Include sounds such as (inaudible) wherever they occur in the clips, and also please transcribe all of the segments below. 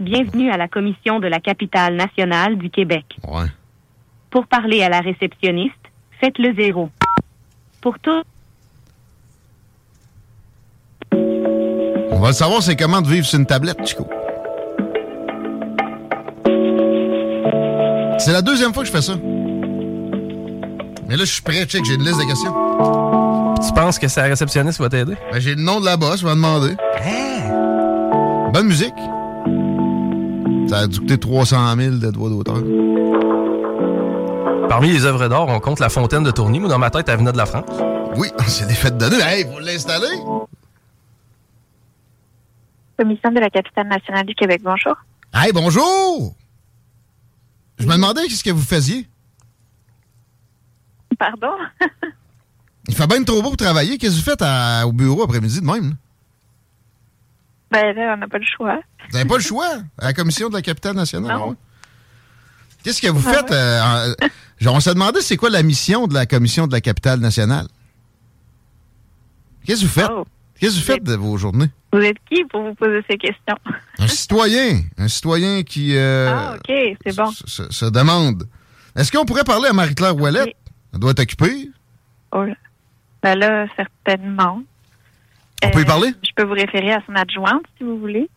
Bienvenue à la commission de la capitale nationale du Québec. Ouais. Pour parler à la réceptionniste, faites le zéro. Pour tout, On va le savoir, c'est comment de vivre sur une tablette, Chico. C'est la deuxième fois que je fais ça. Mais là, je suis prêt, check, j'ai une liste de questions. Tu penses que c'est la réceptionniste qui va t'aider? Ben, j'ai le nom de la boss, je vais demander. Bonne musique. Ça a dû coûter 300 000 de droits d'auteur. Parmi les œuvres d'art, on compte la fontaine de Tourny. Moi, dans ma tête, elle venait de la France. Oui, (laughs) c'est des fêtes de donner. Hey, vous l'installer? Commission de la capitale nationale du Québec, bonjour. Hey, bonjour! Je me demandais qu'est-ce que vous faisiez? Pardon? (laughs) Il fait bien trop beau pour travailler. Qu'est-ce que vous faites à- au bureau après-midi de même? là? Ben là, on n'a pas le choix. Vous n'avez pas le choix? À la commission de la capitale nationale? Ouais? Qu'est-ce que vous Ah faites? euh, en- genre, on se demandait c'est quoi la mission de la commission de la capitale nationale? Qu'est-ce que vous faites? Oh. Qu'est-ce que vous faites de vos journées? Vous êtes qui pour vous poser ces questions? Un citoyen. Un citoyen qui euh, ah, OK, c'est bon. se, se- se demande. Est-ce qu'on pourrait parler à Marie-Claire Ouellette? Elle doit être occupée. Oh là. Ben là, certainement. On peut y Euh, parler? Je peux vous référer à son adjointe, si vous voulez.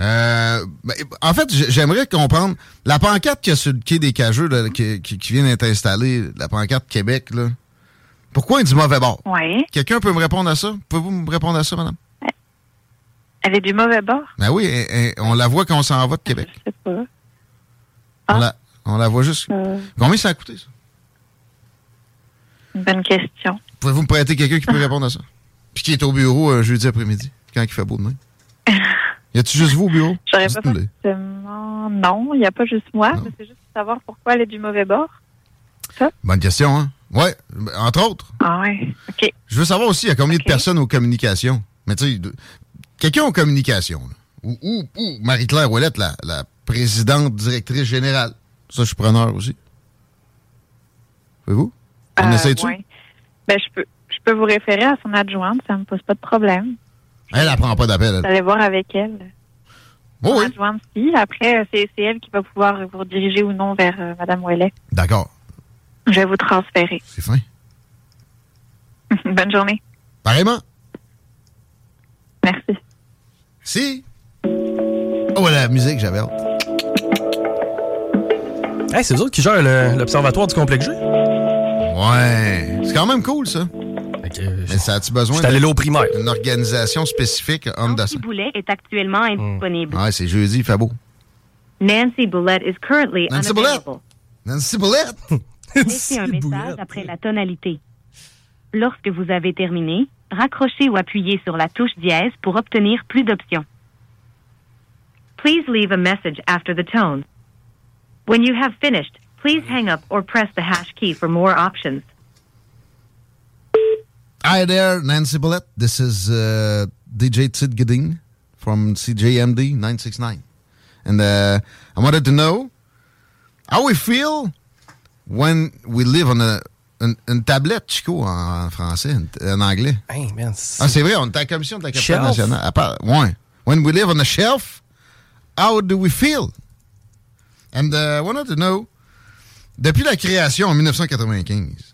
Euh, ben, en fait, j'aimerais comprendre. La pancarte qu'il y a sur le quai des Cageux, là, qui, qui- qui vient d'être installée, la pancarte Québec, là, pourquoi elle est du mauvais bord? Oui. Quelqu'un peut me répondre à ça? Pouvez-vous me répondre à ça, madame? Elle est du mauvais bord? Ben oui, elle- elle- on la voit quand on s'en va de Québec. Je sais pas. On, la, on la voit juste. Euh, Combien ça a coûté, ça? une bonne question. Pouvez-vous me prêter quelqu'un qui peut répondre à ça? Puis qui est au bureau un jeudi après-midi, quand il fait beau demain? (laughs) Y a-tu juste vous au bureau? J'aurais pas forcément... Non, il n'y a pas juste moi. Non. mais C'est juste pour savoir pourquoi elle est du mauvais bord. Bonne question, hein? Ouais, ben, entre autres. Ah ouais, OK. Je veux savoir aussi, il y a combien de personnes aux communications? Mais tu sais, quelqu'un aux communications, là. ou, ou, ou Marie-Claire Ouellette, la, la présidente directrice générale. Ça, je suis preneur aussi. Voyez-vous? On Euh, essaie-tu? ouais. Ben, je peux, peux vous référer à son adjointe, ça me pose pas de problème. Elle, elle prend pas d'appel. Vous elle. allez voir avec elle. Oh, Son oui, adjointe, si. Après, c'est elle qui va pouvoir vous rediriger ou non vers euh, Madame Ouellet. d'accord. Je vais vous transférer. C'est fin. (laughs) Bonne journée. Pareillement. Merci. Si. Oh, la musique, j'avais hâte. Hey, c'est eux autres qui gèrent le- l'observatoire du complexe G. Ouais. C'est quand même cool, ça. Euh, Mais ça a-tu besoin J'étais allé là au primaire. d'une organisation spécifique, homme Nancy d'assaut? Boulet est actuellement indisponible. Ouais, c'est jeudi, il fait beau. Nancy Boulet is currently Nancy Boulet? unavailable. Nancy Boulette! (laughs) Laissez un message boulette. après la tonalité. Lorsque vous avez terminé, raccrochez ou appuyez sur la touche dièse pour obtenir plus d'options. Please leave a message after the tone. When you have finished, please hang up or press the hash key for more options. Hi there, Nancy Bullet. This is uh, DJ Tid Gidding from CJMD 969. And uh, I wanted to know how we feel when we live on a, une, une tablette, Chico, en français, en, anglais. Hey, man, Ah, c'est vrai, on est à la commission de la capitale nationale. À part- ouais. When we live on a shelf, how do we feel? And uh, I wanted to know, depuis la création en 1995,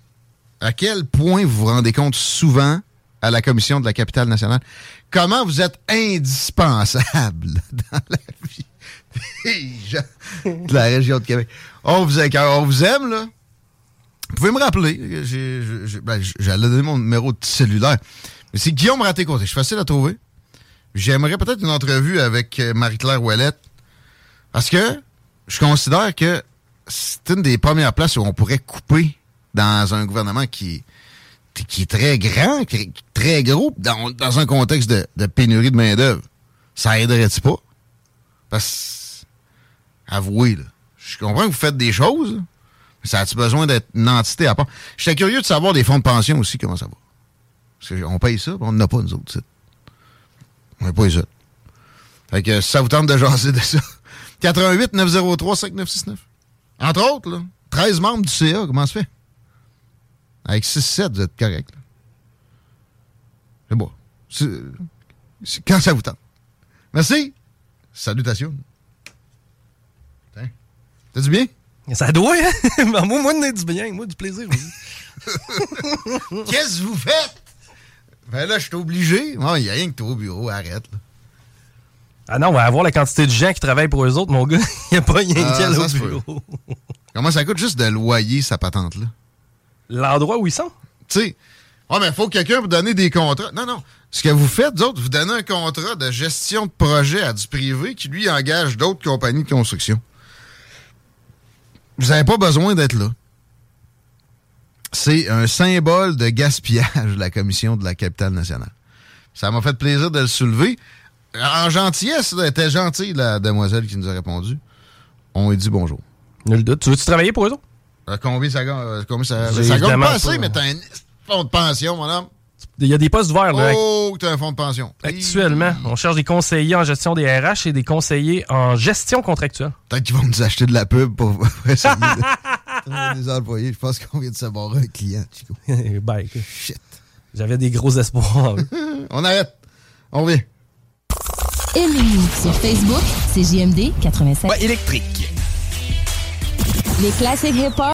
à quel point vous vous rendez compte souvent à la commission de la capitale nationale? Comment vous êtes indispensable (laughs) dans la vie des gens de la région de Québec? On vous, on vous aime, là. Vous pouvez me rappeler. Ben, j'allais donner mon numéro de cellulaire. Mais c'est Guillaume Raté-Côté. Je suis facile à trouver. J'aimerais peut-être une entrevue avec euh, Marie-Claire Ouellette. Parce que je considère que c'est une des premières places où on pourrait couper dans un gouvernement qui, qui est très grand, qui est très gros, dans, un contexte de, pénurie de main-d'œuvre. Ça aiderait-tu pas? Parce avouez, là. Je comprends que vous faites des choses, mais ça a-tu besoin d'être une entité à part? J'étais curieux de savoir des fonds de pension aussi, comment ça va. Parce qu'on paye ça, on n'en a pas, nous autres. On n'a pas ça. Fait que ça vous tente de jaser de ça. 88 903 5969. Entre autres, là, 13 membres du CA, comment ça fait? Avec 6-7, vous êtes correct. C'est bon. C'est quand ça vous tente. Merci. Salutations. T'as du bien? Ça doit, hein? (laughs) Ben, moi, moi, du bien. Moi, du plaisir (laughs) Qu'est-ce que vous faites? Ben là, je suis obligé. Il n'y a rien que toi au bureau. Arrête, là. Ah non, on va avoir la quantité de gens qui travaillent pour eux autres, mon gars. (laughs) Il n'y a pas rien ah, au bureau. Comment ça coûte juste de loyer sa patente-là? L'endroit où ils sont? Tu sais, oh, mais il faut quelqu'un vous donner des contrats. Non, non. Ce que vous faites, d'autres, vous donnez un contrat de gestion de projet à du privé qui, lui, engage d'autres compagnies de construction. Vous n'avez pas besoin d'être là. C'est un symbole de gaspillage, la commission de la capitale nationale. Ça m'a fait plaisir de le soulever. En gentillesse, elle était gentille, la demoiselle qui nous a répondu. On lui dit bonjour. Nul doute. Tu veux-tu travailler pour eux autres? Euh, combien ça gagne? Euh, combien ça, ça gagne pas assez, mais t'as un fonds de pension, mon homme. Il y a des postes ouverts. Là, oh, tu as un fonds de pension. Actuellement, on cherche des conseillers en gestion des RH et des conseillers en gestion contractuelle. Peut-être qu'ils vont nous acheter de la pub pour essayer de des employés. Je pense qu'on vient de savoir un client, Chico. (laughs) ben, Shit. J'avais des gros espoirs. (laughs) on arrête. On vient. Aimez-nous sur Facebook, c'est JMD 87. Ouais, électrique. Les classiques hip-hop.